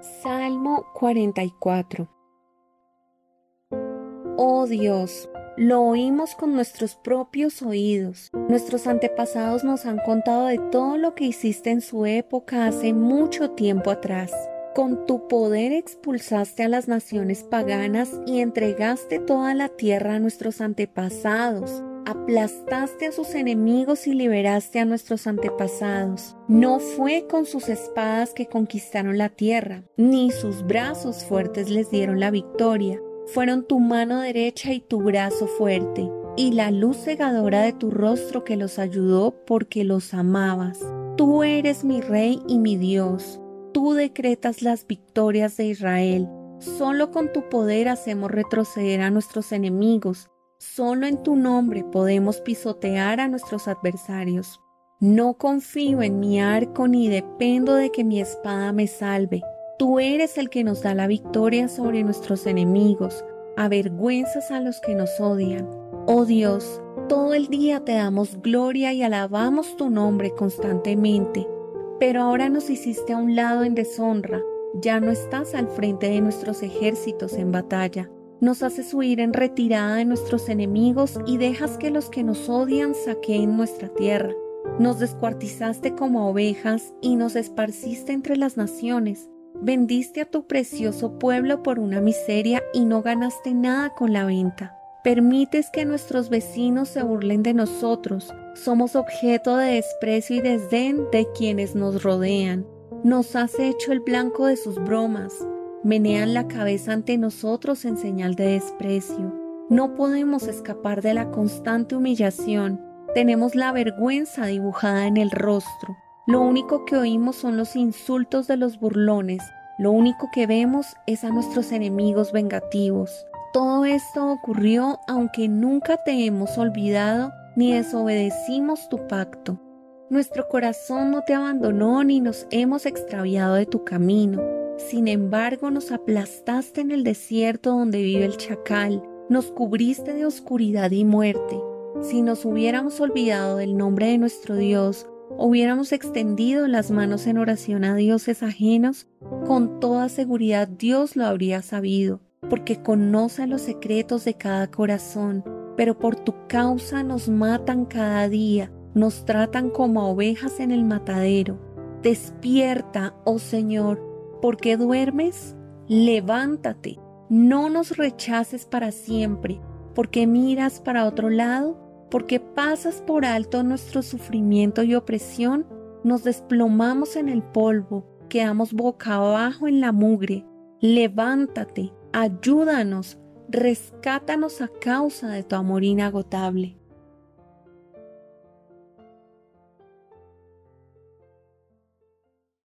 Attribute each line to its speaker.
Speaker 1: Salmo 44 Oh Dios, lo oímos con nuestros propios oídos. Nuestros antepasados nos han contado de todo lo que hiciste en su época hace mucho tiempo atrás. Con tu poder expulsaste a las naciones paganas y entregaste toda la tierra a nuestros antepasados aplastaste a sus enemigos y liberaste a nuestros antepasados. No fue con sus espadas que conquistaron la tierra, ni sus brazos fuertes les dieron la victoria. Fueron tu mano derecha y tu brazo fuerte, y la luz cegadora de tu rostro que los ayudó porque los amabas. Tú eres mi rey y mi Dios. Tú decretas las victorias de Israel. Solo con tu poder hacemos retroceder a nuestros enemigos Solo en tu nombre podemos pisotear a nuestros adversarios. No confío en mi arco ni dependo de que mi espada me salve. Tú eres el que nos da la victoria sobre nuestros enemigos, avergüenzas a los que nos odian. Oh Dios, todo el día te damos gloria y alabamos tu nombre constantemente. Pero ahora nos hiciste a un lado en deshonra, ya no estás al frente de nuestros ejércitos en batalla. Nos haces huir en retirada de nuestros enemigos y dejas que los que nos odian saqueen nuestra tierra. Nos descuartizaste como ovejas y nos esparciste entre las naciones. Vendiste a tu precioso pueblo por una miseria y no ganaste nada con la venta. Permites que nuestros vecinos se burlen de nosotros. Somos objeto de desprecio y desdén de quienes nos rodean. Nos has hecho el blanco de sus bromas menean la cabeza ante nosotros en señal de desprecio. No podemos escapar de la constante humillación. Tenemos la vergüenza dibujada en el rostro. Lo único que oímos son los insultos de los burlones. Lo único que vemos es a nuestros enemigos vengativos. Todo esto ocurrió aunque nunca te hemos olvidado ni desobedecimos tu pacto. Nuestro corazón no te abandonó ni nos hemos extraviado de tu camino. Sin embargo, nos aplastaste en el desierto donde vive el chacal, nos cubriste de oscuridad y muerte. Si nos hubiéramos olvidado del nombre de nuestro Dios, hubiéramos extendido las manos en oración a dioses ajenos, con toda seguridad Dios lo habría sabido, porque conoce los secretos de cada corazón, pero por tu causa nos matan cada día, nos tratan como ovejas en el matadero. Despierta, oh Señor, ¿Por qué duermes? Levántate, no nos rechaces para siempre, porque miras para otro lado, porque pasas por alto nuestro sufrimiento y opresión, nos desplomamos en el polvo, quedamos boca abajo en la mugre. Levántate, ayúdanos, rescátanos a causa de tu amor inagotable.